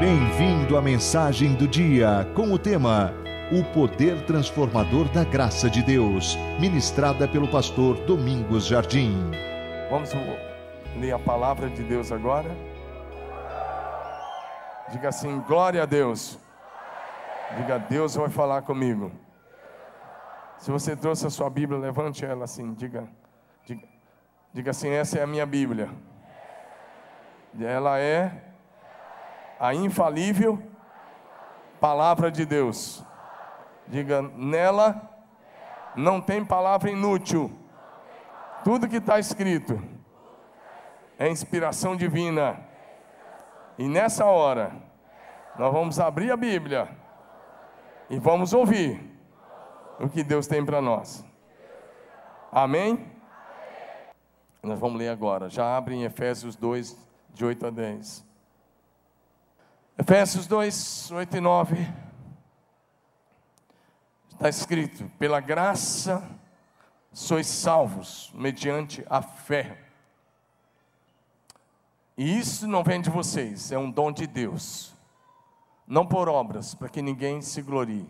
Bem-vindo à mensagem do dia com o tema O Poder Transformador da Graça de Deus, ministrada pelo pastor Domingos Jardim. Vamos ler a palavra de Deus agora. Diga assim: glória a Deus. Diga, Deus vai falar comigo. Se você trouxe a sua Bíblia, levante ela assim, diga, diga, diga assim: essa é a minha Bíblia. Ela é a infalível palavra de Deus. Diga, nela não tem palavra inútil. Tudo que está escrito é inspiração divina. E nessa hora, nós vamos abrir a Bíblia e vamos ouvir o que Deus tem para nós. Amém? Nós vamos ler agora. Já abre em Efésios 2, de 8 a 10. Efésios 2, 8 e 9. Está escrito: pela graça sois salvos, mediante a fé. E isso não vem de vocês, é um dom de Deus, não por obras, para que ninguém se glorie,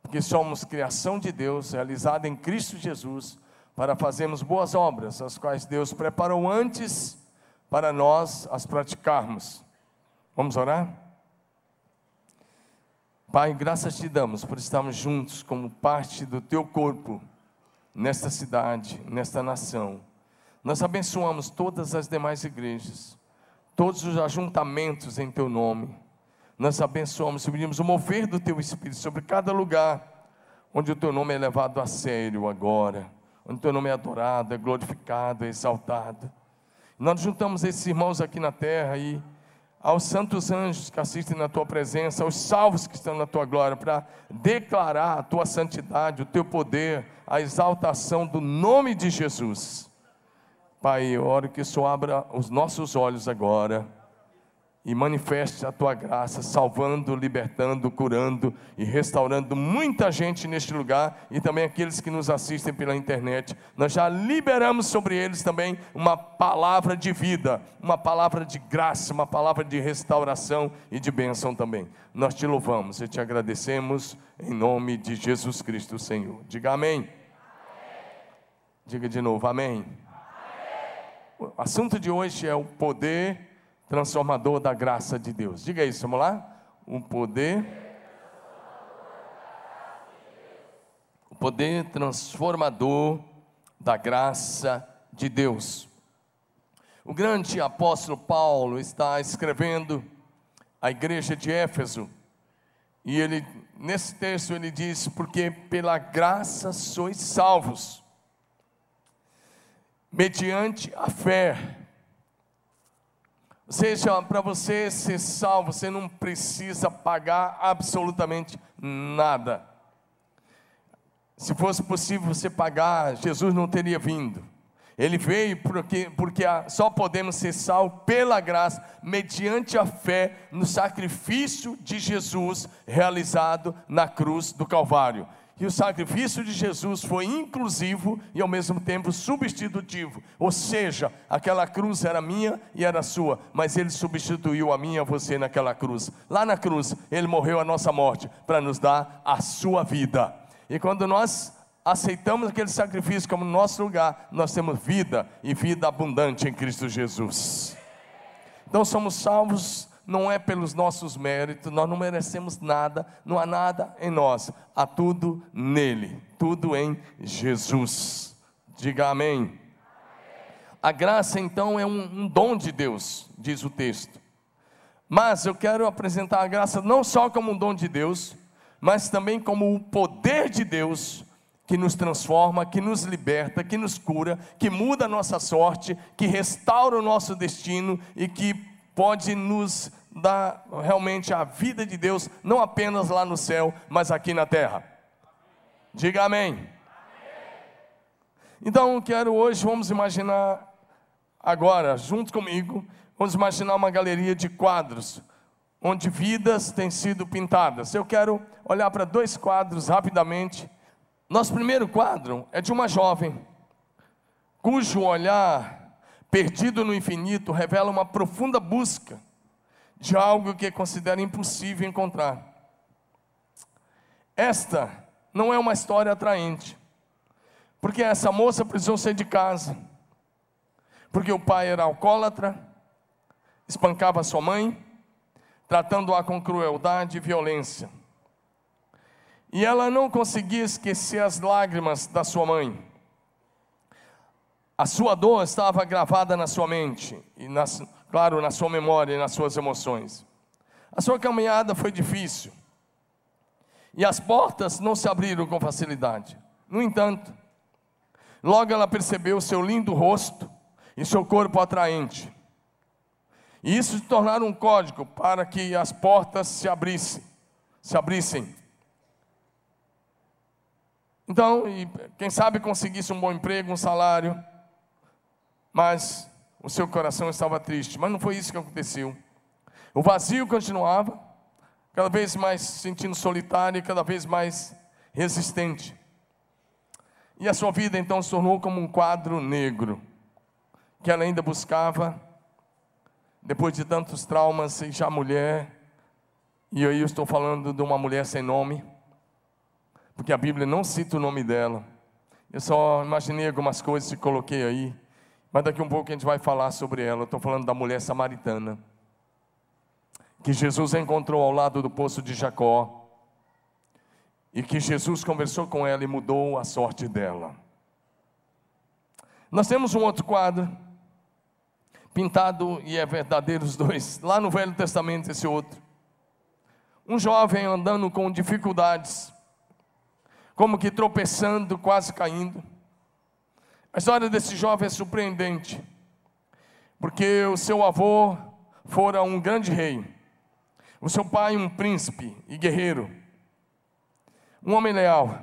porque somos criação de Deus, realizada em Cristo Jesus, para fazermos boas obras, as quais Deus preparou antes para nós as praticarmos. Vamos orar? Pai, graças te damos por estarmos juntos como parte do teu corpo, nesta cidade, nesta nação. Nós abençoamos todas as demais igrejas, todos os ajuntamentos em teu nome. Nós abençoamos e pedimos o mover do teu Espírito sobre cada lugar onde o teu nome é levado a sério agora, onde o teu nome é adorado, é glorificado, é exaltado. Nós juntamos esses irmãos aqui na terra e aos santos anjos que assistem na tua presença, aos salvos que estão na tua glória, para declarar a tua santidade, o teu poder, a exaltação do nome de Jesus. Pai, eu oro que isso abra os nossos olhos agora e manifeste a tua graça, salvando, libertando, curando e restaurando muita gente neste lugar e também aqueles que nos assistem pela internet. Nós já liberamos sobre eles também uma palavra de vida, uma palavra de graça, uma palavra de restauração e de bênção também. Nós te louvamos e te agradecemos em nome de Jesus Cristo, Senhor. Diga amém. amém. Diga de novo, amém. amém. O assunto de hoje é o poder transformador da graça de Deus. Diga isso, vamos lá? O poder. O poder transformador da graça de Deus. O grande apóstolo Paulo está escrevendo à igreja de Éfeso, e ele, nesse texto, ele diz: Porque pela graça sois salvos, mediante a fé ou seja, para você ser salvo, você não precisa pagar absolutamente nada. Se fosse possível você pagar, Jesus não teria vindo. Ele veio porque, porque só podemos ser salvos pela graça, mediante a fé no sacrifício de Jesus realizado na cruz do Calvário que o sacrifício de Jesus foi inclusivo e ao mesmo tempo substitutivo. Ou seja, aquela cruz era minha e era sua, mas ele substituiu a minha e você naquela cruz. Lá na cruz, ele morreu a nossa morte para nos dar a sua vida. E quando nós aceitamos aquele sacrifício como nosso lugar, nós temos vida e vida abundante em Cristo Jesus. Então somos salvos não é pelos nossos méritos, nós não merecemos nada, não há nada em nós, há tudo nele, tudo em Jesus. Diga amém. A graça então é um, um dom de Deus, diz o texto. Mas eu quero apresentar a graça não só como um dom de Deus, mas também como o poder de Deus que nos transforma, que nos liberta, que nos cura, que muda a nossa sorte, que restaura o nosso destino e que pode nos dar realmente a vida de Deus, não apenas lá no céu, mas aqui na terra. Diga amém. Então, quero hoje, vamos imaginar agora, junto comigo, vamos imaginar uma galeria de quadros, onde vidas têm sido pintadas. Eu quero olhar para dois quadros rapidamente. Nosso primeiro quadro é de uma jovem, cujo olhar perdido no infinito revela uma profunda busca de algo que considera impossível encontrar. Esta não é uma história atraente, porque essa moça precisou sair de casa, porque o pai era alcoólatra, espancava sua mãe, tratando-a com crueldade e violência. E ela não conseguia esquecer as lágrimas da sua mãe. A sua dor estava gravada na sua mente, e nas, claro, na sua memória e nas suas emoções. A sua caminhada foi difícil, e as portas não se abriram com facilidade. No entanto, logo ela percebeu seu lindo rosto e seu corpo atraente. E isso se tornaram um código para que as portas se abrissem, se abrissem. Então, quem sabe conseguisse um bom emprego, um salário, mas o seu coração estava triste. Mas não foi isso que aconteceu. O vazio continuava, cada vez mais se sentindo solitário e cada vez mais resistente. E a sua vida então se tornou como um quadro negro, que ela ainda buscava, depois de tantos traumas, já mulher, e aí eu estou falando de uma mulher sem nome, porque a Bíblia não cita o nome dela. Eu só imaginei algumas coisas e coloquei aí. Mas daqui um pouco a gente vai falar sobre ela. Estou falando da mulher samaritana. Que Jesus encontrou ao lado do poço de Jacó. E que Jesus conversou com ela e mudou a sorte dela. Nós temos um outro quadro, pintado e é verdadeiro os dois, lá no Velho Testamento, esse outro. Um jovem andando com dificuldades, como que tropeçando, quase caindo a história desse jovem é surpreendente, porque o seu avô fora um grande rei, o seu pai um príncipe e guerreiro, um homem leal.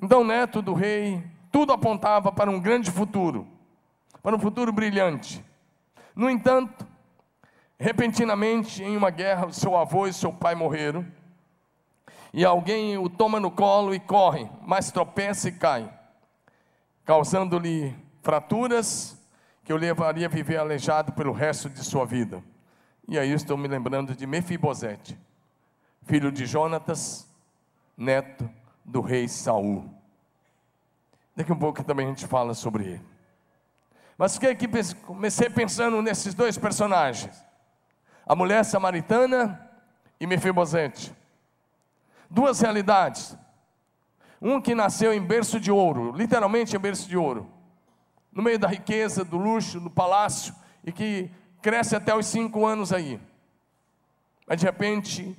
Então, neto do rei, tudo apontava para um grande futuro, para um futuro brilhante. No entanto, repentinamente, em uma guerra, seu avô e seu pai morreram, e alguém o toma no colo e corre, mas tropeça e cai causando-lhe fraturas que o levaria a viver aleijado pelo resto de sua vida. E aí estou me lembrando de Mefibosete, filho de Jonatas, neto do rei Saul. Daqui um pouco também a gente fala sobre ele. Mas fiquei aqui, comecei pensando nesses dois personagens, a mulher samaritana e Mefibosete. Duas realidades, um que nasceu em berço de ouro, literalmente em berço de ouro, no meio da riqueza, do luxo, do palácio, e que cresce até os cinco anos aí. Mas de repente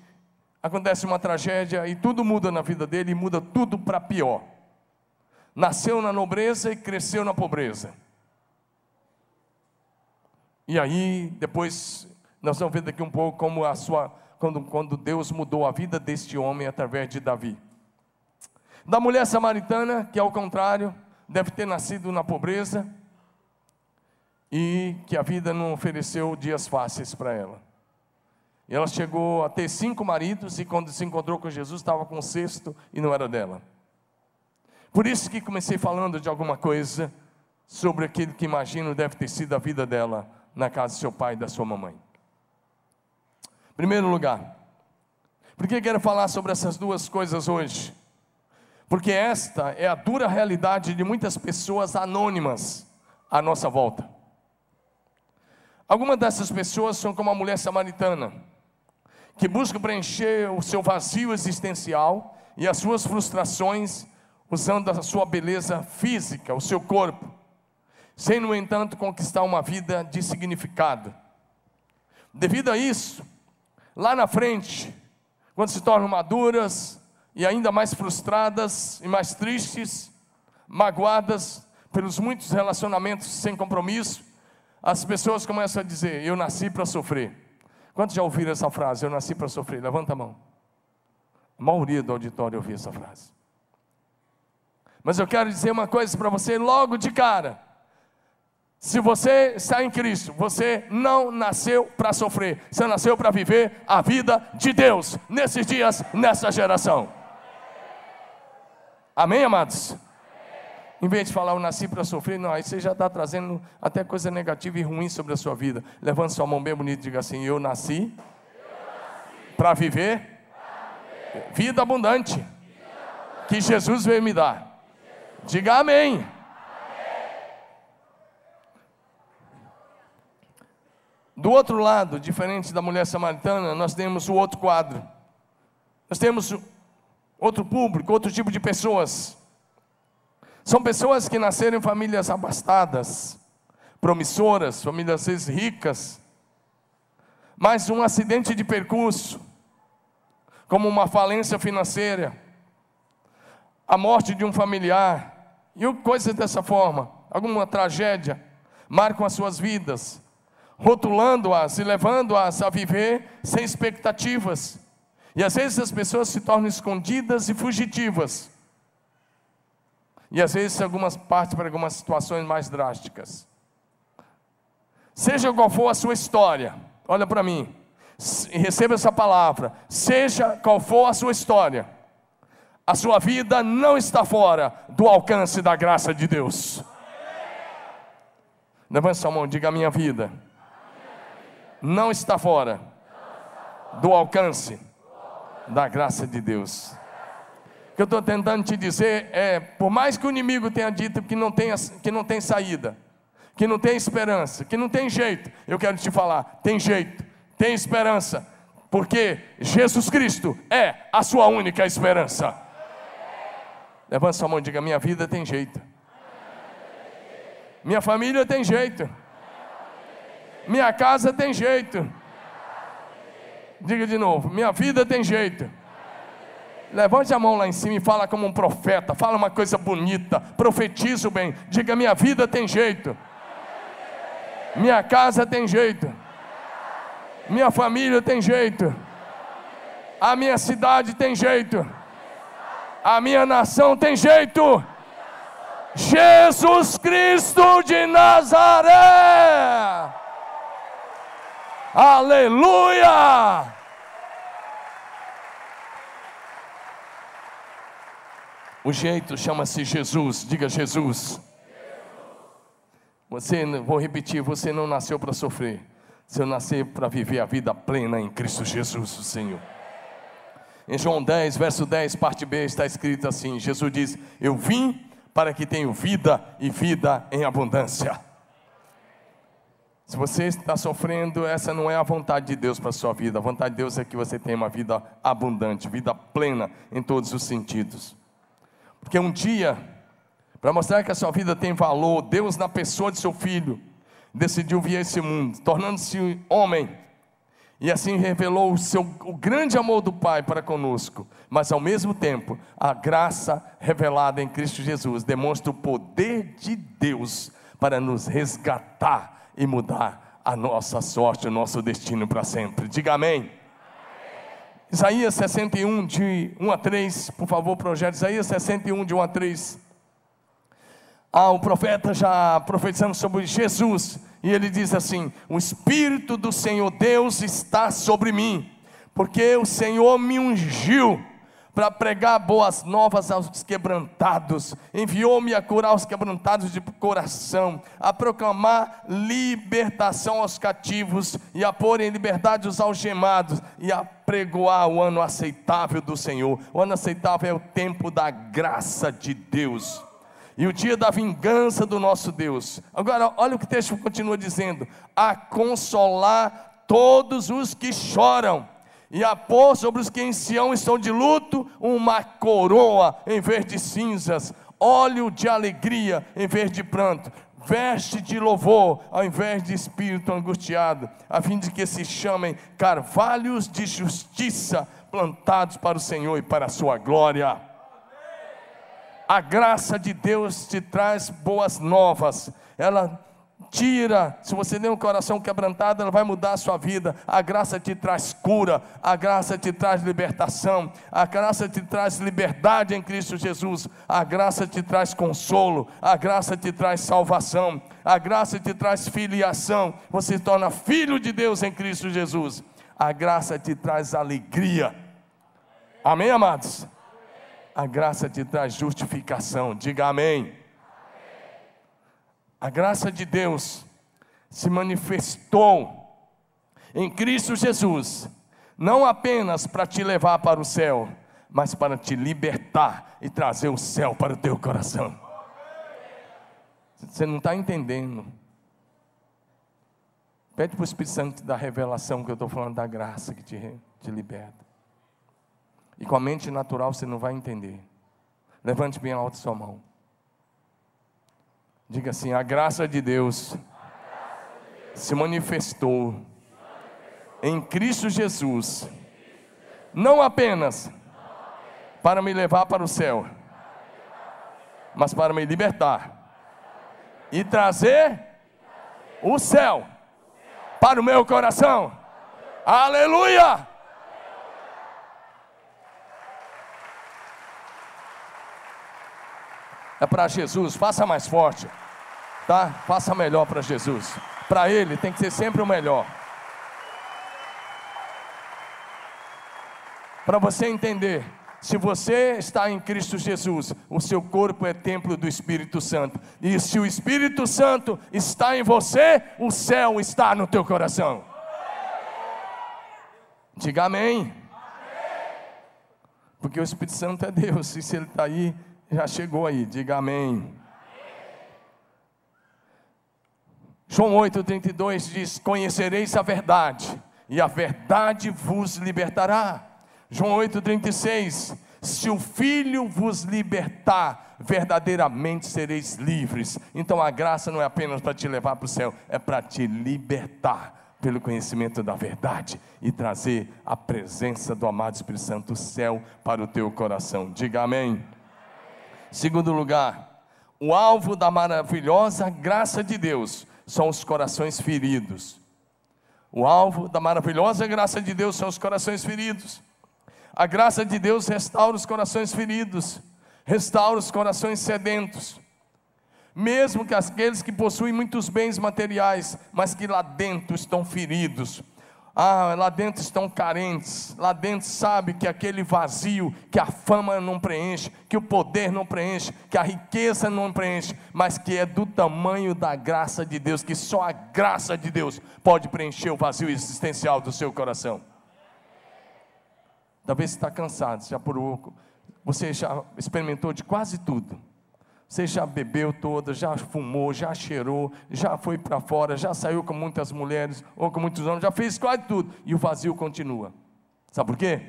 acontece uma tragédia e tudo muda na vida dele e muda tudo para pior. Nasceu na nobreza e cresceu na pobreza. E aí, depois, nós vamos ver daqui um pouco como a sua, quando, quando Deus mudou a vida deste homem através de Davi. Da mulher samaritana, que ao contrário, deve ter nascido na pobreza e que a vida não ofereceu dias fáceis para ela. E ela chegou a ter cinco maridos e quando se encontrou com Jesus estava com o sexto e não era dela. Por isso que comecei falando de alguma coisa sobre aquilo que imagino deve ter sido a vida dela na casa do seu pai e da sua mamãe. Primeiro lugar, por que quero falar sobre essas duas coisas hoje? Porque esta é a dura realidade de muitas pessoas anônimas à nossa volta. Algumas dessas pessoas são como a mulher samaritana, que busca preencher o seu vazio existencial e as suas frustrações usando a sua beleza física, o seu corpo, sem, no entanto, conquistar uma vida de significado. Devido a isso, lá na frente, quando se tornam maduras, e ainda mais frustradas e mais tristes, magoadas pelos muitos relacionamentos sem compromisso, as pessoas começam a dizer: Eu nasci para sofrer. Quantos já ouviram essa frase? Eu nasci para sofrer. Levanta a mão. A maioria do auditório ouviu essa frase. Mas eu quero dizer uma coisa para você logo de cara. Se você está em Cristo, você não nasceu para sofrer, você nasceu para viver a vida de Deus nesses dias, nessa geração. Amém, amados? Em vez de falar eu nasci para sofrer, não, aí você já está trazendo até coisa negativa e ruim sobre a sua vida. Levante sua mão bem bonita e diga assim: Eu nasci, nasci. para viver, viver, vida abundante, vida abundante, que Jesus veio me dar. Diga amém. amém. Do outro lado, diferente da mulher samaritana, nós temos o outro quadro. Nós temos outro público, outro tipo de pessoas. São pessoas que nasceram em famílias abastadas, promissoras, famílias às vezes ricas, mas um acidente de percurso, como uma falência financeira, a morte de um familiar, e coisas dessa forma, alguma tragédia, marcam as suas vidas, rotulando-as e levando-as a viver sem expectativas. E às vezes as pessoas se tornam escondidas e fugitivas e às vezes algumas partes para algumas situações mais drásticas. Seja qual for a sua história, olha para mim, receba essa palavra. Seja qual for a sua história, a sua vida não está fora do alcance da graça de Deus. Levante sua mão, diga a minha vida. Não está fora do alcance da graça de Deus que eu estou tentando te dizer é: por mais que o inimigo tenha dito que não tem, que não tem saída, que não tem esperança, que não tem jeito, eu quero te falar: tem jeito, tem esperança, porque Jesus Cristo é a sua única esperança. Levanta sua mão e diga: minha vida tem jeito, minha família tem jeito, minha casa tem jeito. Diga de novo: minha vida tem jeito. Levante a mão lá em cima e fala como um profeta. Fala uma coisa bonita. Profetiza o bem. Diga: minha vida tem jeito. Minha casa tem jeito. Minha família tem jeito. A minha cidade tem jeito. A minha nação tem jeito. Jesus Cristo de Nazaré. Aleluia! O jeito chama-se Jesus. Diga Jesus. Você, vou repetir, você não nasceu para sofrer. Você nasceu para viver a vida plena em Cristo Jesus, o Senhor. Em João 10, verso 10, parte B, está escrito assim: Jesus diz: Eu vim para que tenham vida e vida em abundância. Se você está sofrendo, essa não é a vontade de Deus para a sua vida. A vontade de Deus é que você tenha uma vida abundante, vida plena em todos os sentidos. Porque um dia, para mostrar que a sua vida tem valor, Deus, na pessoa de seu filho, decidiu vir a esse mundo, tornando-se homem, e assim revelou o, seu, o grande amor do Pai para conosco, mas ao mesmo tempo, a graça revelada em Cristo Jesus demonstra o poder de Deus para nos resgatar e mudar a nossa sorte, o nosso destino para sempre. Diga amém. Isaías 61, de 1 a 3, por favor, projeto Isaías 61, de 1 a 3. Ah, o profeta já profetizando sobre Jesus, e ele diz assim: O Espírito do Senhor Deus está sobre mim, porque o Senhor me ungiu para pregar boas novas aos quebrantados, enviou-me a curar os quebrantados de coração, a proclamar libertação aos cativos e a pôr em liberdade os algemados e a pregoar o ano aceitável do Senhor. O ano aceitável é o tempo da graça de Deus. E o dia da vingança do nosso Deus. Agora, olha o que o texto continua dizendo: a consolar todos os que choram e a pôr sobre os que em Sião estão de luto uma coroa em vez de cinzas, óleo de alegria em vez de pranto, veste de louvor ao invés de espírito angustiado, a fim de que se chamem carvalhos de justiça plantados para o Senhor e para a sua glória. A graça de Deus te traz boas novas, ela tira. Se você tem um coração quebrantado, ela vai mudar a sua vida. A graça te traz cura, a graça te traz libertação, a graça te traz liberdade em Cristo Jesus, a graça te traz consolo, a graça te traz salvação, a graça te traz filiação. Você se torna filho de Deus em Cristo Jesus. A graça te traz alegria. Amém, amados? A graça te traz justificação. Diga amém. A graça de Deus se manifestou em Cristo Jesus, não apenas para te levar para o céu, mas para te libertar e trazer o céu para o teu coração. Você não está entendendo. Pede para o Espírito Santo da revelação que eu estou falando da graça que te, te liberta. E com a mente natural você não vai entender. Levante bem alto sua mão. Diga assim: a graça de Deus se manifestou em Cristo Jesus, não apenas para me levar para o céu, mas para me libertar e trazer o céu para o meu coração. Aleluia! É para Jesus, faça mais forte, tá? Faça melhor para Jesus. Para Ele tem que ser sempre o melhor. Para você entender, se você está em Cristo Jesus, o seu corpo é templo do Espírito Santo. E se o Espírito Santo está em você, o céu está no teu coração. Diga amém. Porque o Espírito Santo é Deus, e se Ele está aí, já chegou aí, diga amém. João 8,32 diz: Conhecereis a verdade, e a verdade vos libertará. João 8,36: Se o Filho vos libertar, verdadeiramente sereis livres. Então a graça não é apenas para te levar para o céu, é para te libertar pelo conhecimento da verdade e trazer a presença do amado Espírito Santo do céu para o teu coração. Diga amém. Segundo lugar, o alvo da maravilhosa graça de Deus são os corações feridos. O alvo da maravilhosa graça de Deus são os corações feridos. A graça de Deus restaura os corações feridos, restaura os corações sedentos. Mesmo que aqueles que possuem muitos bens materiais, mas que lá dentro estão feridos, ah, lá dentro estão carentes, lá dentro sabe que aquele vazio, que a fama não preenche, que o poder não preenche, que a riqueza não preenche, mas que é do tamanho da graça de Deus, que só a graça de Deus pode preencher o vazio existencial do seu coração. Talvez você está cansado, já por você já experimentou de quase tudo. Você já bebeu toda, já fumou, já cheirou, já foi para fora, já saiu com muitas mulheres ou com muitos homens, já fez quase tudo e o vazio continua. Sabe por quê?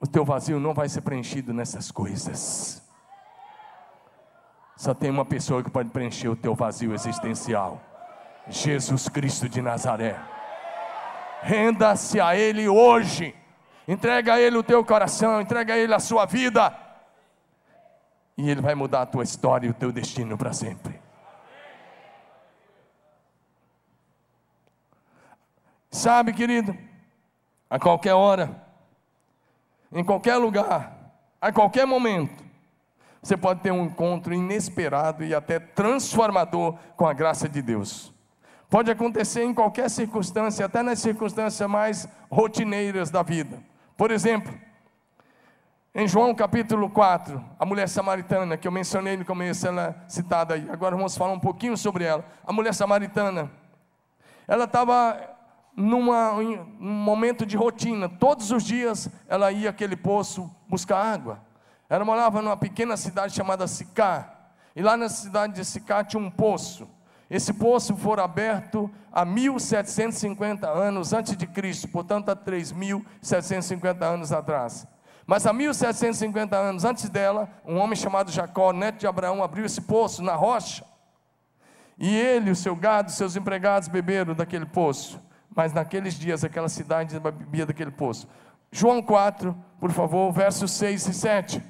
O teu vazio não vai ser preenchido nessas coisas. Só tem uma pessoa que pode preencher o teu vazio existencial: Jesus Cristo de Nazaré. Renda-se a Ele hoje. Entrega a Ele o teu coração, entrega a Ele a sua vida. E Ele vai mudar a tua história e o teu destino para sempre. Sabe, querido, a qualquer hora, em qualquer lugar, a qualquer momento, você pode ter um encontro inesperado e até transformador com a graça de Deus. Pode acontecer em qualquer circunstância, até nas circunstâncias mais rotineiras da vida. Por exemplo, em João capítulo 4, a mulher samaritana, que eu mencionei no começo, ela é citada aí. Agora vamos falar um pouquinho sobre ela. A mulher samaritana, ela estava num momento de rotina. Todos os dias ela ia àquele poço buscar água. Ela morava numa pequena cidade chamada Sicá. E lá na cidade de Sicá tinha um poço. Esse poço foi aberto há 1750 anos antes de Cristo, portanto há 3750 anos atrás. Mas há 1750 anos antes dela, um homem chamado Jacó, neto de Abraão, abriu esse poço na rocha. E ele, o seu gado, seus empregados beberam daquele poço. Mas naqueles dias aquela cidade bebia daquele poço. João 4, por favor, versos 6 e 7.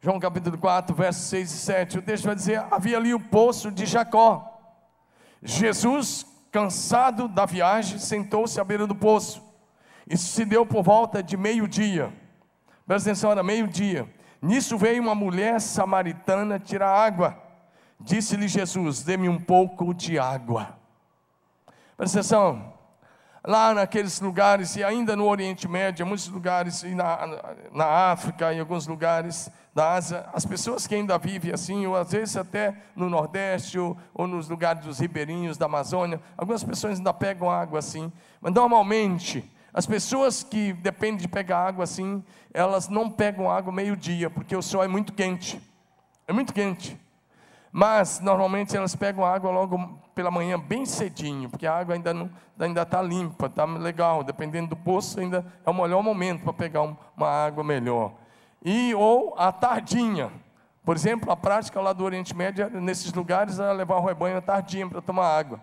João capítulo 4, versos 6 e 7. O texto vai dizer: havia ali o poço de Jacó. Jesus, cansado da viagem, sentou-se à beira do poço. Isso se deu por volta de meio-dia. Presta atenção, era meio-dia. Nisso veio uma mulher samaritana tirar água. Disse-lhe Jesus: Dê-me um pouco de água. Presta atenção, lá naqueles lugares, e ainda no Oriente Médio, muitos lugares, e na, na África, em alguns lugares da Ásia, as pessoas que ainda vivem assim, ou às vezes até no Nordeste, ou, ou nos lugares dos ribeirinhos da Amazônia, algumas pessoas ainda pegam água assim, mas normalmente, as pessoas que dependem de pegar água assim, elas não pegam água meio-dia, porque o sol é muito quente, é muito quente. Mas normalmente elas pegam água logo pela manhã bem cedinho, porque a água ainda não ainda está limpa, está legal. Dependendo do poço, ainda é o melhor momento para pegar uma água melhor. E ou a tardinha. Por exemplo, a prática lá do Oriente Médio, nesses lugares, era levar o rebanho à tardinha para tomar água.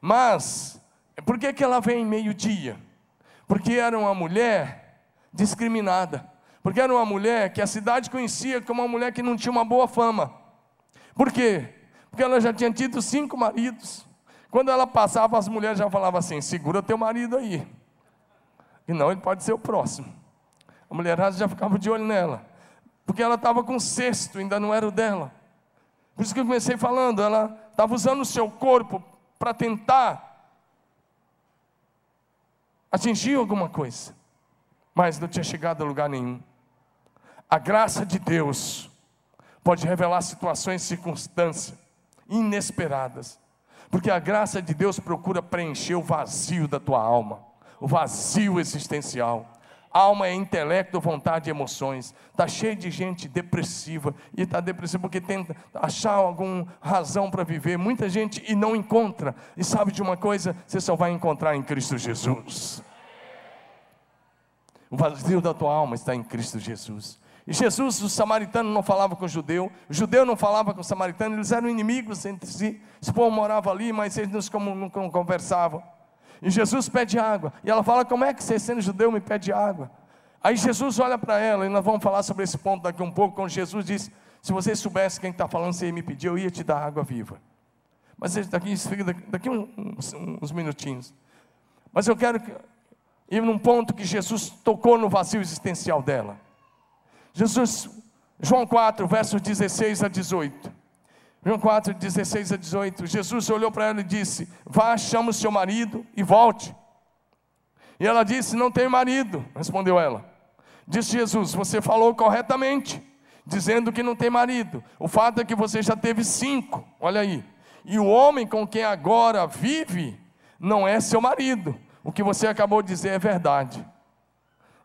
Mas, por que, que ela vem meio-dia? Porque era uma mulher discriminada. Porque era uma mulher que a cidade conhecia como uma mulher que não tinha uma boa fama. Por quê? Porque ela já tinha tido cinco maridos. Quando ela passava, as mulheres já falavam assim: segura teu marido aí. E não, ele pode ser o próximo. A mulherada já ficava de olho nela. Porque ela estava com cesto, ainda não era o dela. Por isso que eu comecei falando, ela estava usando o seu corpo para tentar atingir alguma coisa. Mas não tinha chegado a lugar nenhum. A graça de Deus pode revelar situações e circunstâncias inesperadas. Porque a graça de Deus procura preencher o vazio da tua alma, o vazio existencial. Alma é intelecto, vontade e emoções. Está cheio de gente depressiva. E está depressiva porque tenta achar alguma razão para viver. Muita gente e não encontra. E sabe de uma coisa? Você só vai encontrar em Cristo Jesus. O vazio da tua alma está em Cristo Jesus. E Jesus, o samaritano, não falava com o judeu, o judeu não falava com o samaritano, eles eram inimigos entre si. Esse povo morava ali, mas eles não, conversavam. E Jesus pede água. E ela fala: Como é que você, sendo judeu, me pede água? Aí Jesus olha para ela, e nós vamos falar sobre esse ponto daqui um pouco, quando Jesus diz: Se você soubesse quem está falando, você ia me pedir, eu ia te dar água viva. Mas daqui, daqui uns, uns minutinhos. Mas eu quero ir num ponto que Jesus tocou no vazio existencial dela. Jesus, João 4, versos 16 a 18. João 4, 16 a 18. Jesus olhou para ela e disse: Vá, chama o seu marido e volte. E ela disse: Não tenho marido. Respondeu ela. Disse Jesus: Você falou corretamente, dizendo que não tem marido. O fato é que você já teve cinco. Olha aí. E o homem com quem agora vive não é seu marido. O que você acabou de dizer é verdade.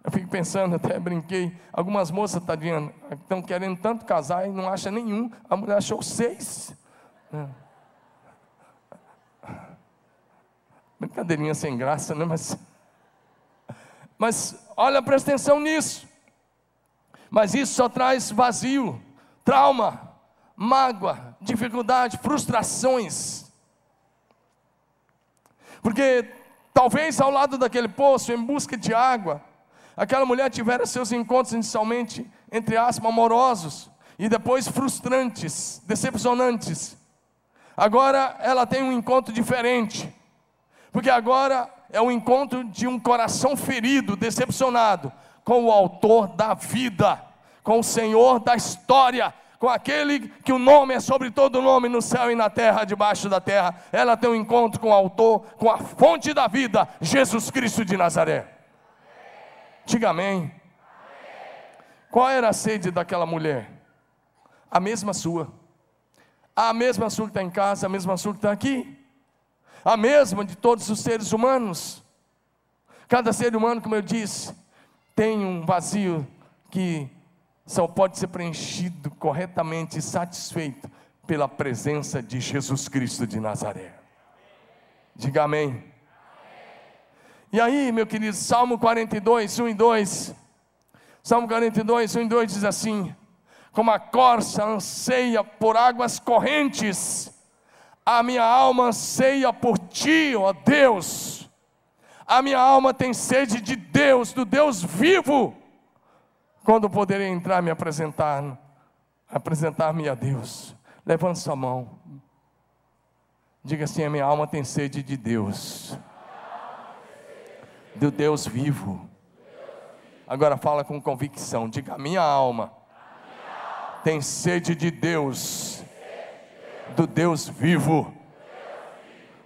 Eu fico pensando, até brinquei, algumas moças, tadinha, estão querendo tanto casar e não acha nenhum, a mulher achou seis. É. Brincadeirinha sem graça, né? Mas, mas olha, presta atenção nisso. Mas isso só traz vazio, trauma, mágoa, dificuldade, frustrações. Porque talvez ao lado daquele poço, em busca de água, Aquela mulher tivera seus encontros inicialmente, entre aspas, amorosos, e depois frustrantes, decepcionantes. Agora ela tem um encontro diferente, porque agora é o encontro de um coração ferido, decepcionado, com o autor da vida, com o Senhor da história, com aquele que o nome é sobre todo nome no céu e na terra, debaixo da terra. Ela tem um encontro com o autor, com a fonte da vida, Jesus Cristo de Nazaré. Diga amém. Qual era a sede daquela mulher? A mesma sua. A mesma sua que está em casa, a mesma sua que está aqui. A mesma de todos os seres humanos. Cada ser humano, como eu disse, tem um vazio que só pode ser preenchido corretamente e satisfeito pela presença de Jesus Cristo de Nazaré. Diga amém. E aí, meu querido, Salmo 42, 1 e 2. Salmo 42, 1 e 2 diz assim: Como a corça anseia por águas correntes, a minha alma anseia por ti, ó Deus. A minha alma tem sede de Deus, do Deus vivo. Quando poderei entrar me apresentar, apresentar-me a Deus? Levante sua mão. Diga assim: a minha alma tem sede de Deus do Deus vivo. Agora fala com convicção, diga: minha alma tem sede de Deus, do Deus vivo.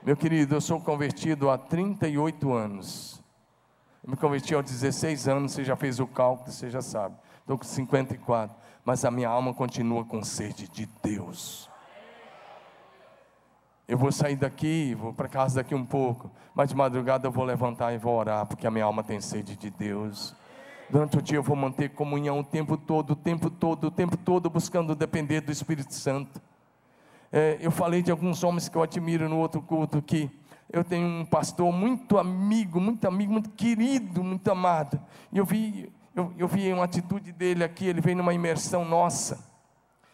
Meu querido, eu sou convertido há 38 anos. Eu me converti aos 16 anos, você já fez o cálculo, você já sabe. Estou com 54. Mas a minha alma continua com sede de Deus. Eu vou sair daqui, vou para casa daqui um pouco, mas de madrugada eu vou levantar e vou orar, porque a minha alma tem sede de Deus. Durante o dia eu vou manter comunhão o tempo todo, o tempo todo, o tempo todo, buscando depender do Espírito Santo. É, eu falei de alguns homens que eu admiro no outro culto que eu tenho um pastor muito amigo, muito amigo, muito querido, muito amado. E eu vi, eu, eu vi uma atitude dele aqui, ele veio numa imersão nossa.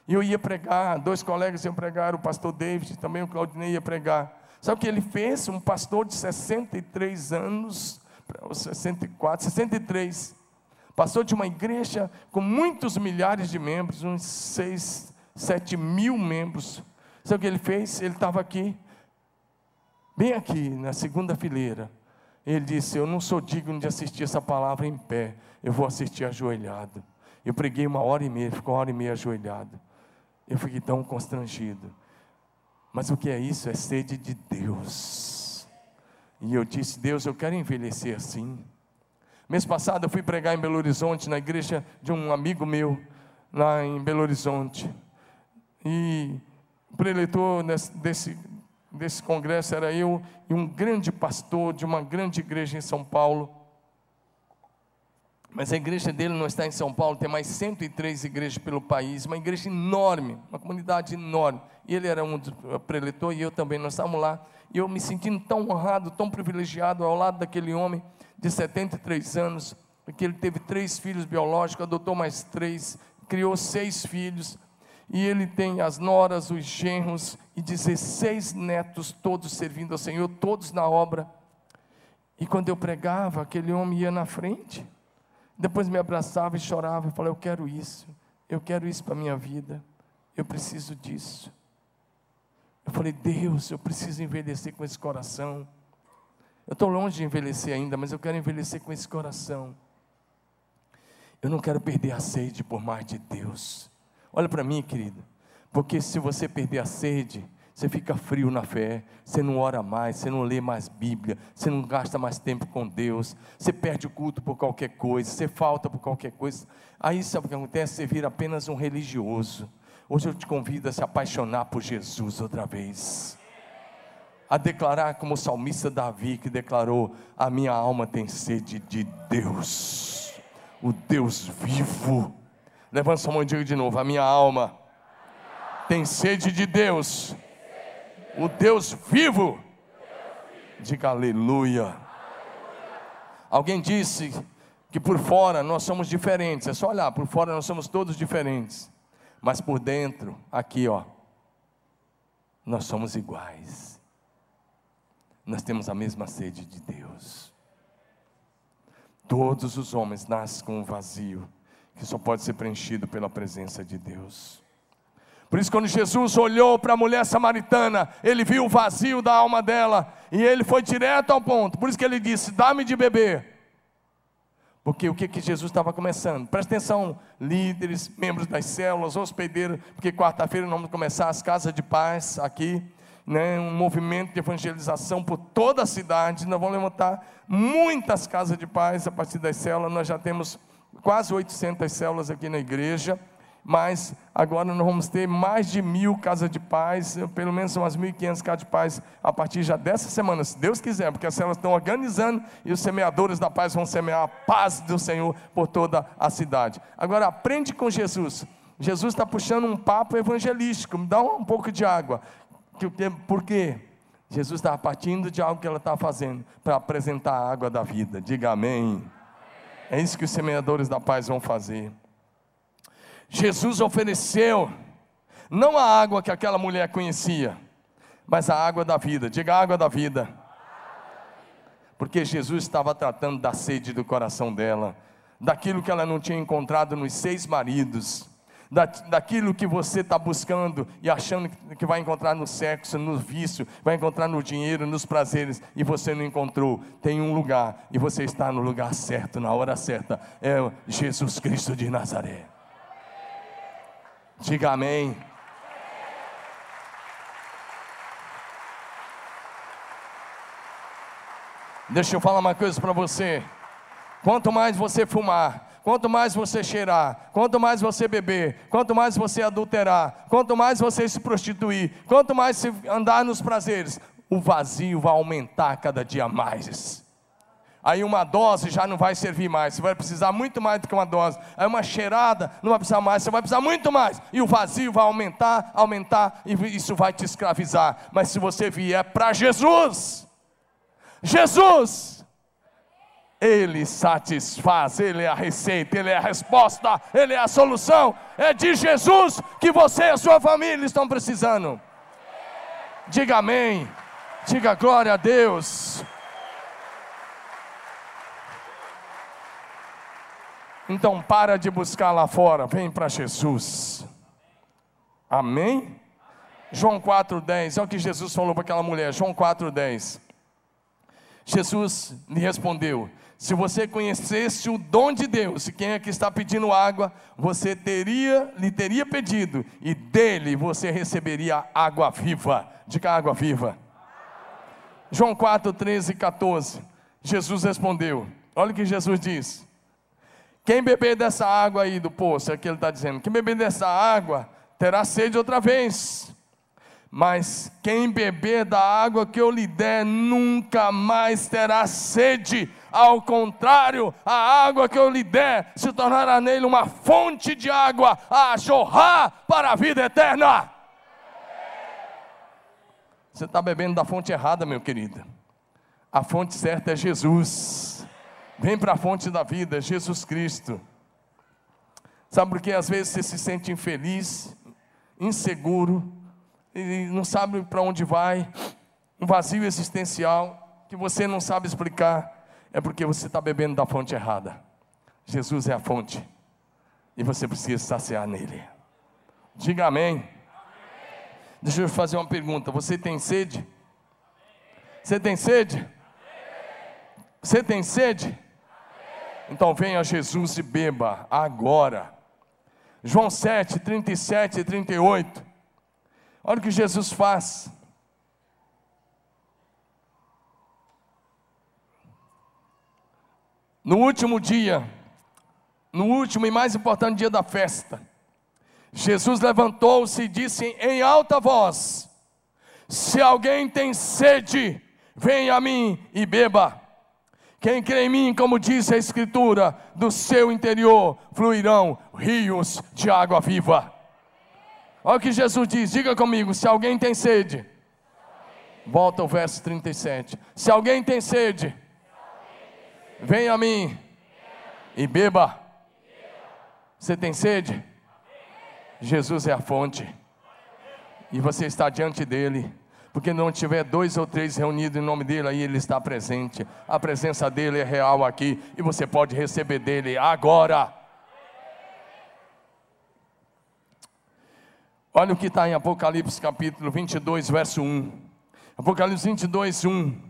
E eu ia pregar, dois colegas iam pregar, o pastor David, também o Claudinei ia pregar. Sabe o que ele fez? Um pastor de 63 anos, 64, 63, passou de uma igreja com muitos milhares de membros, uns 6, 7 mil membros. Sabe o que ele fez? Ele estava aqui, bem aqui, na segunda fileira. Ele disse: Eu não sou digno de assistir essa palavra em pé, eu vou assistir ajoelhado. Eu preguei uma hora e meia, ficou uma hora e meia ajoelhado. Eu fiquei tão constrangido. Mas o que é isso? É sede de Deus. E eu disse: Deus, eu quero envelhecer assim. Mês passado eu fui pregar em Belo Horizonte, na igreja de um amigo meu, lá em Belo Horizonte. E o preletor desse, desse congresso era eu e um grande pastor de uma grande igreja em São Paulo. Mas a igreja dele não está em São Paulo, tem mais 103 igrejas pelo país, uma igreja enorme, uma comunidade enorme. E ele era um dos preletor e eu também, nós estávamos lá. E eu me sentindo tão honrado, tão privilegiado ao lado daquele homem de 73 anos, porque ele teve três filhos biológicos, adotou mais três, criou seis filhos. E ele tem as noras, os genros e 16 netos, todos servindo ao Senhor, todos na obra. E quando eu pregava, aquele homem ia na frente depois me abraçava e chorava e falava: Eu quero isso, eu quero isso para a minha vida, eu preciso disso. Eu falei: Deus, eu preciso envelhecer com esse coração. Eu estou longe de envelhecer ainda, mas eu quero envelhecer com esse coração. Eu não quero perder a sede por mais de Deus. Olha para mim, querido, porque se você perder a sede, você fica frio na fé, você não ora mais, você não lê mais Bíblia, você não gasta mais tempo com Deus, você perde o culto por qualquer coisa, você falta por qualquer coisa. Aí sabe o que acontece? Você vira apenas um religioso. Hoje eu te convido a se apaixonar por Jesus outra vez. A declarar como o salmista Davi que declarou: A minha alma tem sede de Deus, o Deus vivo. Levanta sua mão e diga de novo: A minha alma tem sede de Deus o Deus vivo. Diga aleluia. Alguém disse que por fora nós somos diferentes. É só olhar, por fora nós somos todos diferentes. Mas por dentro, aqui ó, nós somos iguais. Nós temos a mesma sede de Deus. Todos os homens nascem com um vazio que só pode ser preenchido pela presença de Deus. Por isso, quando Jesus olhou para a mulher samaritana, ele viu o vazio da alma dela e ele foi direto ao ponto. Por isso que ele disse: Dá-me de beber. Porque o que, que Jesus estava começando? Presta atenção, líderes, membros das células, hospedeiros, porque quarta-feira nós vamos começar as casas de paz aqui, né, um movimento de evangelização por toda a cidade. Nós vamos levantar muitas casas de paz a partir das células. Nós já temos quase 800 células aqui na igreja mas agora nós vamos ter mais de mil casas de paz, pelo menos umas 1.500 casas de paz a partir já dessa semana, se Deus quiser, porque as células estão organizando e os semeadores da paz vão semear a paz do Senhor por toda a cidade. Agora aprende com Jesus. Jesus está puxando um papo evangelístico, me dá um pouco de água. Por quê? Jesus estava partindo de algo que ela estava fazendo para apresentar a água da vida. Diga amém. É isso que os semeadores da paz vão fazer. Jesus ofereceu não a água que aquela mulher conhecia, mas a água da vida. Diga água da vida. Porque Jesus estava tratando da sede do coração dela, daquilo que ela não tinha encontrado nos seis maridos, da, daquilo que você está buscando e achando que vai encontrar no sexo, no vício, vai encontrar no dinheiro, nos prazeres, e você não encontrou. Tem um lugar, e você está no lugar certo, na hora certa. É Jesus Cristo de Nazaré. Diga amém. Deixa eu falar uma coisa para você. Quanto mais você fumar, quanto mais você cheirar, quanto mais você beber, quanto mais você adulterar, quanto mais você se prostituir, quanto mais andar nos prazeres, o vazio vai aumentar cada dia mais. Aí uma dose já não vai servir mais, você vai precisar muito mais do que uma dose. Aí uma cheirada não vai precisar mais, você vai precisar muito mais. E o vazio vai aumentar, aumentar, e isso vai te escravizar. Mas se você vier para Jesus, Jesus, Ele satisfaz, Ele é a receita, Ele é a resposta, Ele é a solução. É de Jesus que você e a sua família estão precisando. Diga amém, diga glória a Deus. Então para de buscar lá fora, vem para Jesus. Amém? João 4,10, olha o que Jesus falou para aquela mulher, João 4,10. Jesus lhe respondeu: Se você conhecesse o dom de Deus, e quem é que está pedindo água, você teria, lhe teria pedido, e dele você receberia água viva. Diga água viva. João 4, 13 e 14. Jesus respondeu: Olha o que Jesus diz. Quem beber dessa água aí do poço, é o que ele está dizendo, quem beber dessa água terá sede outra vez. Mas quem beber da água que eu lhe der nunca mais terá sede. Ao contrário, a água que eu lhe der se tornará nele uma fonte de água a jorrar para a vida eterna. Você está bebendo da fonte errada, meu querido. A fonte certa é Jesus. Vem para a fonte da vida, Jesus Cristo. Sabe por que às vezes você se sente infeliz, inseguro, e não sabe para onde vai, um vazio existencial que você não sabe explicar, é porque você está bebendo da fonte errada. Jesus é a fonte e você precisa saciar nele. Diga amém. Deixa eu fazer uma pergunta: você tem sede? Você tem sede? Você tem sede? Então venha Jesus e beba agora. João 7, 37 e 38. Olha o que Jesus faz. No último dia, no último e mais importante dia da festa, Jesus levantou-se e disse em alta voz: Se alguém tem sede, venha a mim e beba. Quem crê em mim, como diz a Escritura, do seu interior fluirão rios de água viva. Olha o que Jesus diz, diga comigo: se alguém tem sede, volta ao verso 37. Se alguém tem sede, venha a mim e beba. Você tem sede? Jesus é a fonte, e você está diante dele porque não tiver dois ou três reunidos em nome dele, aí ele está presente. A presença dele é real aqui e você pode receber dele agora. Olha o que está em Apocalipse capítulo 22, verso 1. Apocalipse 22, 1.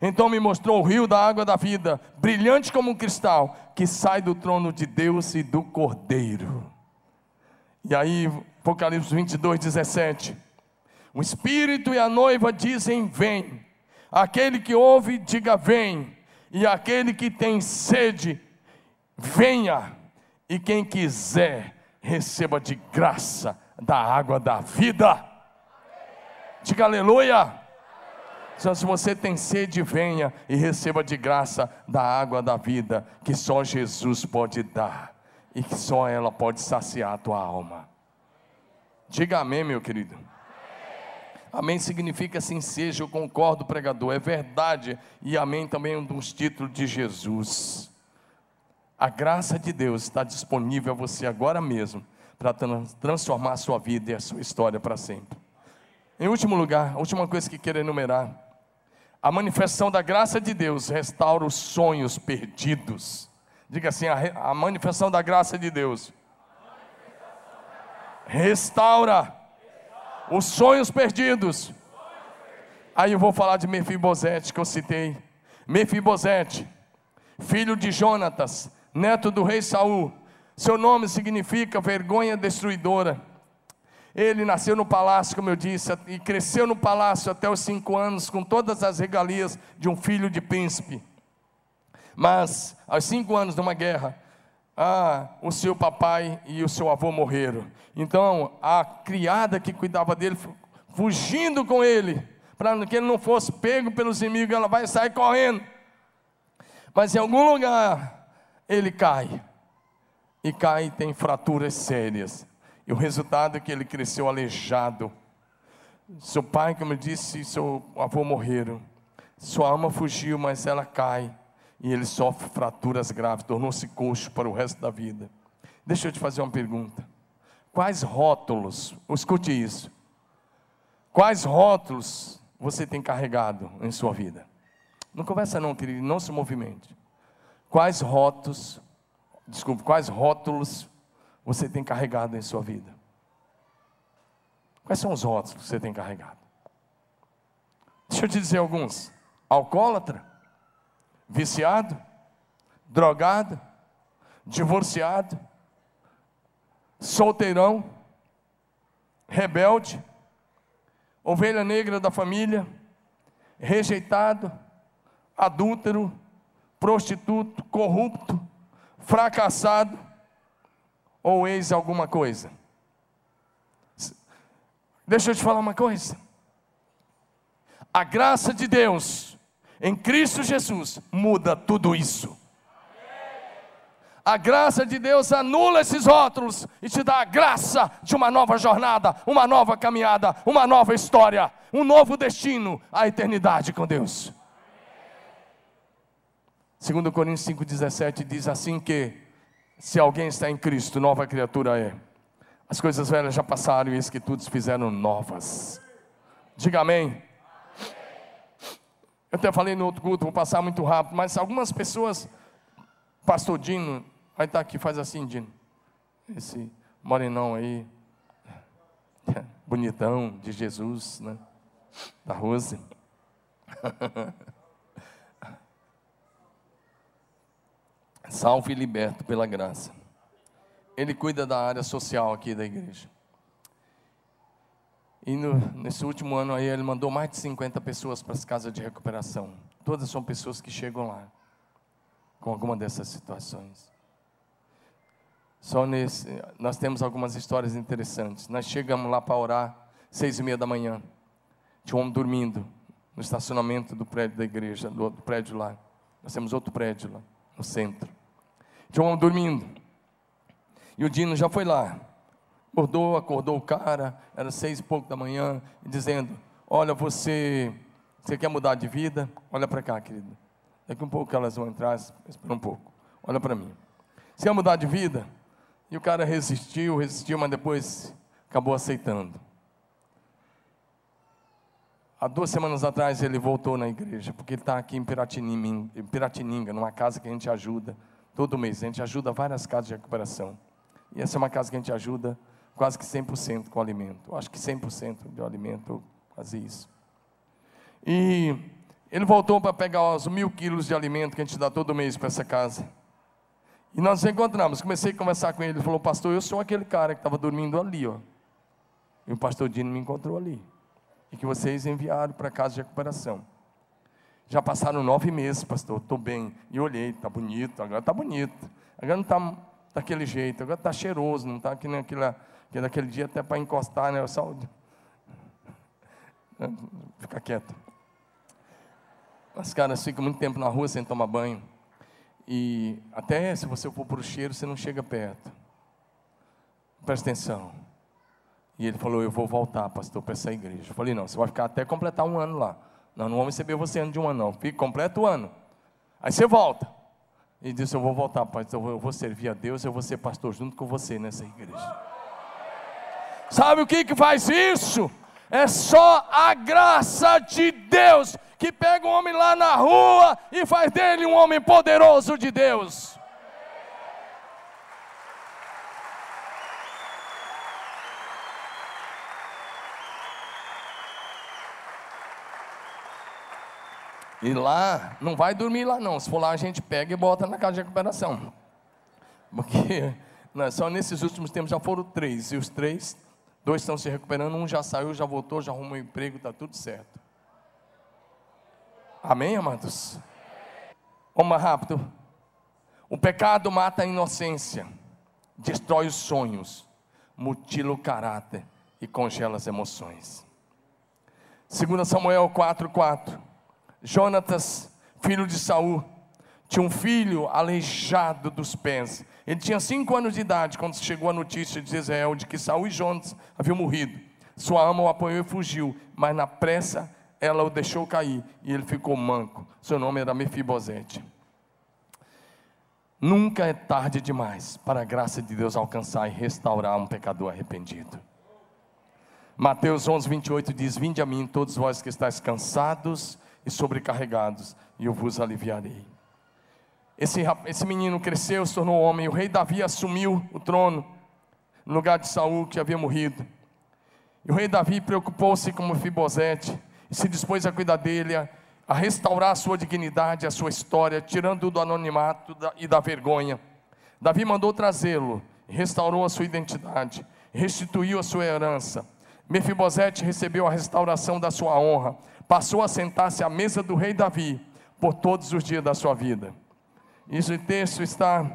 Então me mostrou o rio da água da vida, brilhante como um cristal, que sai do trono de Deus e do Cordeiro. E aí, Apocalipse 22, 17. O Espírito e a noiva dizem: Vem. Aquele que ouve, diga: Vem. E aquele que tem sede, venha. E quem quiser, receba de graça da água da vida. Diga aleluia. Se você tem sede, venha e receba de graça da água da vida, que só Jesus pode dar, e que só ela pode saciar a tua alma. Diga amém, meu querido. Amém significa assim seja, eu concordo, pregador, é verdade. E amém também é um dos títulos de Jesus. A graça de Deus está disponível a você agora mesmo para transformar a sua vida e a sua história para sempre. Em último lugar, a última coisa que quero enumerar: a manifestação da graça de Deus restaura os sonhos perdidos. Diga assim: a, a manifestação da graça de Deus restaura os sonhos perdidos. Aí eu vou falar de Mefibosete que eu citei. Mefibosete, filho de Jonatas, neto do rei Saul. Seu nome significa vergonha destruidora. Ele nasceu no palácio, como eu disse, e cresceu no palácio até os cinco anos, com todas as regalias de um filho de príncipe. Mas, aos cinco anos de uma guerra, ah, o seu papai e o seu avô morreram. Então, a criada que cuidava dele, fugindo com ele, para que ele não fosse pego pelos inimigos, ela vai sair correndo. Mas em algum lugar, ele cai. E cai e tem fraturas sérias. E o resultado é que ele cresceu aleijado. Seu pai, como eu disse, seu avô morreram. Sua alma fugiu, mas ela cai e ele sofre fraturas graves, tornou-se coxo para o resto da vida. Deixa eu te fazer uma pergunta. Quais rótulos, escute isso, quais rótulos você tem carregado em sua vida? Não conversa não, querido, não se movimente. Quais rótulos, desculpe, quais rótulos você tem carregado em sua vida? Quais são os rótulos que você tem carregado? Deixa eu te dizer alguns. Alcoólatra, viciado, drogado, divorciado, solteirão, rebelde, ovelha negra da família, rejeitado, adúltero, prostituto, corrupto, fracassado ou ex alguma coisa. Deixa eu te falar uma coisa. A graça de Deus em Cristo Jesus muda tudo isso. A graça de Deus anula esses rótulos e te dá a graça de uma nova jornada, uma nova caminhada, uma nova história, um novo destino, a eternidade com Deus. 2 Coríntios 5,17 diz assim que se alguém está em Cristo, nova criatura é. As coisas velhas já passaram e as que tudo se fizeram novas. Diga amém. Eu até falei no outro culto, vou passar muito rápido, mas algumas pessoas, pastor Dino, vai estar aqui, faz assim, Dino. Esse morenão aí, bonitão, de Jesus, né? Da Rose. Salve e liberto pela graça. Ele cuida da área social aqui da igreja. E no, nesse último ano aí ele mandou mais de 50 pessoas para as casas de recuperação. Todas são pessoas que chegam lá com alguma dessas situações. Só nesse, nós temos algumas histórias interessantes. Nós chegamos lá para orar, seis e meia da manhã. Tinha um homem dormindo no estacionamento do prédio da igreja, do, prédio lá. Nós temos outro prédio lá, no centro. Tinha um homem dormindo. E o Dino já foi lá. Acordou, acordou o cara, era seis e pouco da manhã, dizendo: Olha, você, você quer mudar de vida? Olha para cá, querido. Daqui um pouco elas vão entrar, espera um pouco. Olha para mim. Você quer mudar de vida? E o cara resistiu, resistiu, mas depois acabou aceitando. Há duas semanas atrás ele voltou na igreja, porque ele está aqui em Piratininga, em Piratininga, numa casa que a gente ajuda todo mês. A gente ajuda várias casas de recuperação. E essa é uma casa que a gente ajuda quase que 100% com alimento. Acho que 100% de alimento, quase isso. E ele voltou para pegar os mil quilos de alimento que a gente dá todo mês para essa casa. E nós nos encontramos. Comecei a conversar com ele. Ele falou, pastor, eu sou aquele cara que estava dormindo ali. Ó. E o pastor Dino me encontrou ali. E que vocês enviaram para a casa de recuperação. Já passaram nove meses, pastor. Estou bem. E olhei, está bonito. Agora está bonito. Agora não está daquele jeito. Agora está cheiroso. Não está que nem aquela porque naquele dia até para encostar, né? Só... Fica quieto. Os caras ficam muito tempo na rua sem tomar banho. E até se você for para o cheiro, você não chega perto. Presta atenção. E ele falou: Eu vou voltar, pastor, para essa igreja. Eu falei: Não, você vai ficar até completar um ano lá. Não, não vamos receber você ano de um ano, não. Fique completo o ano. Aí você volta. E disse: Eu vou voltar, pastor. Eu vou servir a Deus. Eu vou ser pastor junto com você nessa igreja. Sabe o que, que faz isso? É só a graça de Deus que pega um homem lá na rua e faz dele um homem poderoso de Deus. E lá, não vai dormir lá não. Se for lá, a gente pega e bota na casa de recuperação. Porque né, só nesses últimos tempos já foram três. E os três Dois estão se recuperando, um já saiu, já voltou, já arrumou um emprego, está tudo certo. Amém, amados? Vamos mais rápido. O pecado mata a inocência, destrói os sonhos, mutila o caráter e congela as emoções. 2 Samuel 4,4 Jonatas, filho de Saul, tinha um filho aleijado dos pés. Ele tinha cinco anos de idade quando chegou a notícia de Israel de que Saul e Jonas haviam morrido. Sua ama o apoiou e fugiu, mas na pressa ela o deixou cair e ele ficou manco. Seu nome era Mefibosete. Nunca é tarde demais para a graça de Deus alcançar e restaurar um pecador arrependido. Mateus 11, 28 diz: Vinde a mim, todos vós que estáis cansados e sobrecarregados, e eu vos aliviarei. Esse, esse menino cresceu, se tornou homem, o rei Davi assumiu o trono, no lugar de Saul, que havia morrido. E o rei Davi preocupou-se com Mefibosete, e se dispôs a cuidar dele, a, a restaurar a sua dignidade, a sua história, tirando-o do anonimato da, e da vergonha. Davi mandou trazê-lo, restaurou a sua identidade, restituiu a sua herança. Mefibosete recebeu a restauração da sua honra, passou a sentar-se à mesa do rei Davi por todos os dias da sua vida. Esse texto está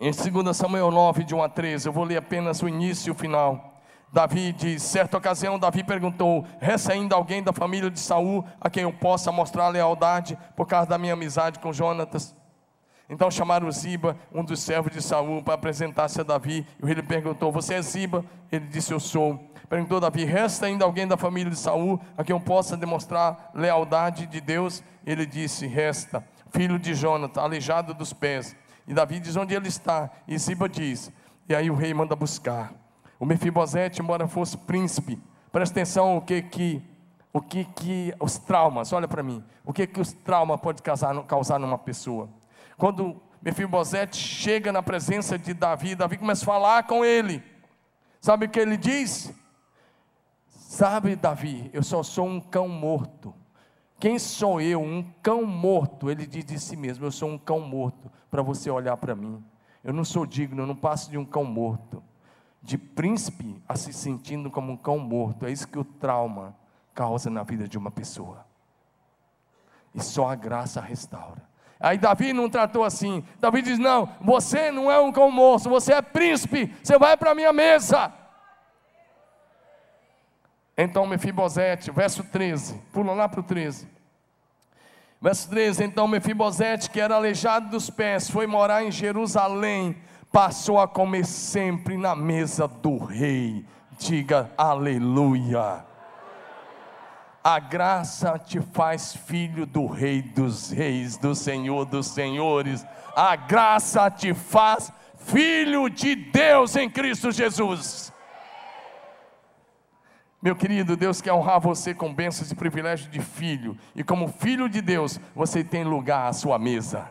em 2 Samuel 9, de 1 a 13. Eu vou ler apenas o início e o final. Davi diz: certa ocasião, Davi perguntou: resta ainda alguém da família de Saul a quem eu possa mostrar lealdade por causa da minha amizade com Jonatas? Então chamaram Ziba, um dos servos de Saul, para apresentar-se a Davi. E o rei lhe perguntou: Você é Ziba? Ele disse: Eu sou. Perguntou Davi: Resta ainda alguém da família de Saul a quem eu possa demonstrar lealdade de Deus? Ele disse: Resta, filho de Jonatas, aleijado dos pés. E Davi diz onde ele está. E Ziba diz. E aí o rei manda buscar. O Mefibosete, embora fosse príncipe, presta atenção o que que o que que os traumas, olha para mim, o que que os traumas pode causar, causar numa pessoa. Quando Mefibosete chega na presença de Davi, Davi começa a falar com ele. Sabe o que ele diz? Sabe, Davi, eu só sou um cão morto. Quem sou eu? Um cão morto. Ele diz de si mesmo: Eu sou um cão morto para você olhar para mim. Eu não sou digno, eu não passo de um cão morto de príncipe a se sentindo como um cão morto. É isso que o trauma causa na vida de uma pessoa. E só a graça restaura. Aí Davi não tratou assim. Davi diz: Não, você não é um cão morto, você é príncipe, você vai para a minha mesa. Então Mefibosete, verso 13, pula lá para o 13. Verso 13: Então Mefibosete, que era aleijado dos pés, foi morar em Jerusalém passou a comer sempre na mesa do rei. Diga aleluia. A graça te faz filho do Rei dos Reis, do Senhor dos Senhores. A graça te faz filho de Deus em Cristo Jesus. Meu querido, Deus quer honrar você com bênçãos e privilégios de filho, e como filho de Deus, você tem lugar à sua mesa.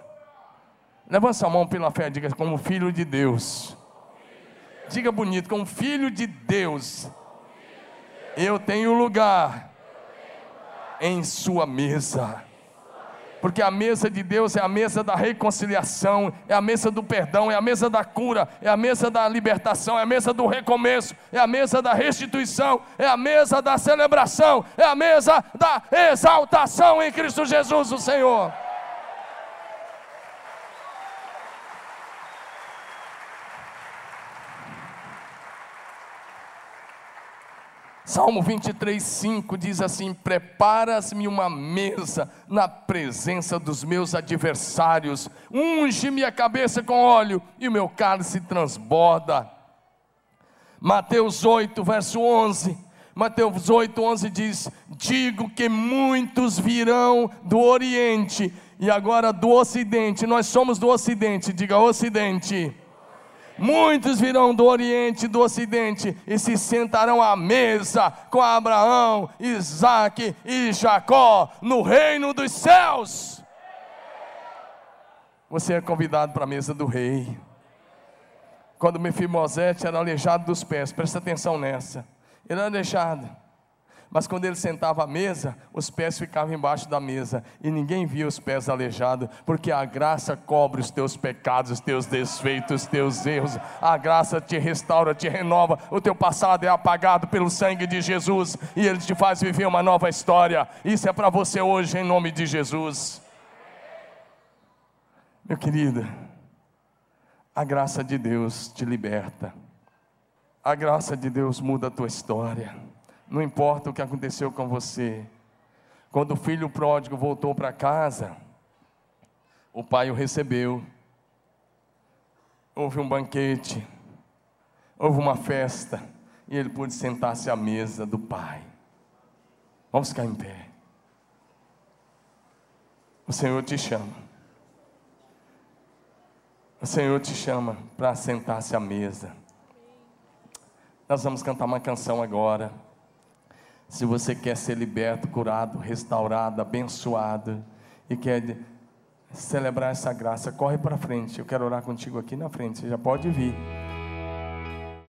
Levanta sua mão pela fé, diga como filho de Deus. Diga bonito, como filho de Deus. Eu tenho lugar em sua mesa. Porque a mesa de Deus é a mesa da reconciliação, é a mesa do perdão, é a mesa da cura, é a mesa da libertação, é a mesa do recomeço, é a mesa da restituição, é a mesa da celebração, é a mesa da exaltação em Cristo Jesus, o Senhor. Salmo 23, 5 diz assim: Preparas-me uma mesa na presença dos meus adversários, unge-me a cabeça com óleo e o meu cálice transborda. Mateus 8, verso 11. Mateus 8, 11 diz: Digo que muitos virão do Oriente e agora do Ocidente, nós somos do Ocidente, diga Ocidente Muitos virão do Oriente e do Ocidente e se sentarão à mesa com Abraão, Isaac e Jacó no reino dos céus. Você é convidado para a mesa do rei. Quando Mefibosete era aleijado dos pés, presta atenção nessa. Ele era aleijado. Mas quando ele sentava à mesa, os pés ficavam embaixo da mesa e ninguém via os pés aleijados, porque a graça cobre os teus pecados, os teus desfeitos, os teus erros. A graça te restaura, te renova. O teu passado é apagado pelo sangue de Jesus e ele te faz viver uma nova história. Isso é para você hoje, em nome de Jesus. Meu querido, a graça de Deus te liberta. A graça de Deus muda a tua história. Não importa o que aconteceu com você. Quando o filho pródigo voltou para casa, o pai o recebeu. Houve um banquete, houve uma festa, e ele pôde sentar-se à mesa do pai. Vamos ficar em pé. O Senhor te chama. O Senhor te chama para sentar-se à mesa. Nós vamos cantar uma canção agora. Se você quer ser liberto, curado, restaurado, abençoado e quer celebrar essa graça, corre para frente. Eu quero orar contigo aqui na frente. Você já pode vir.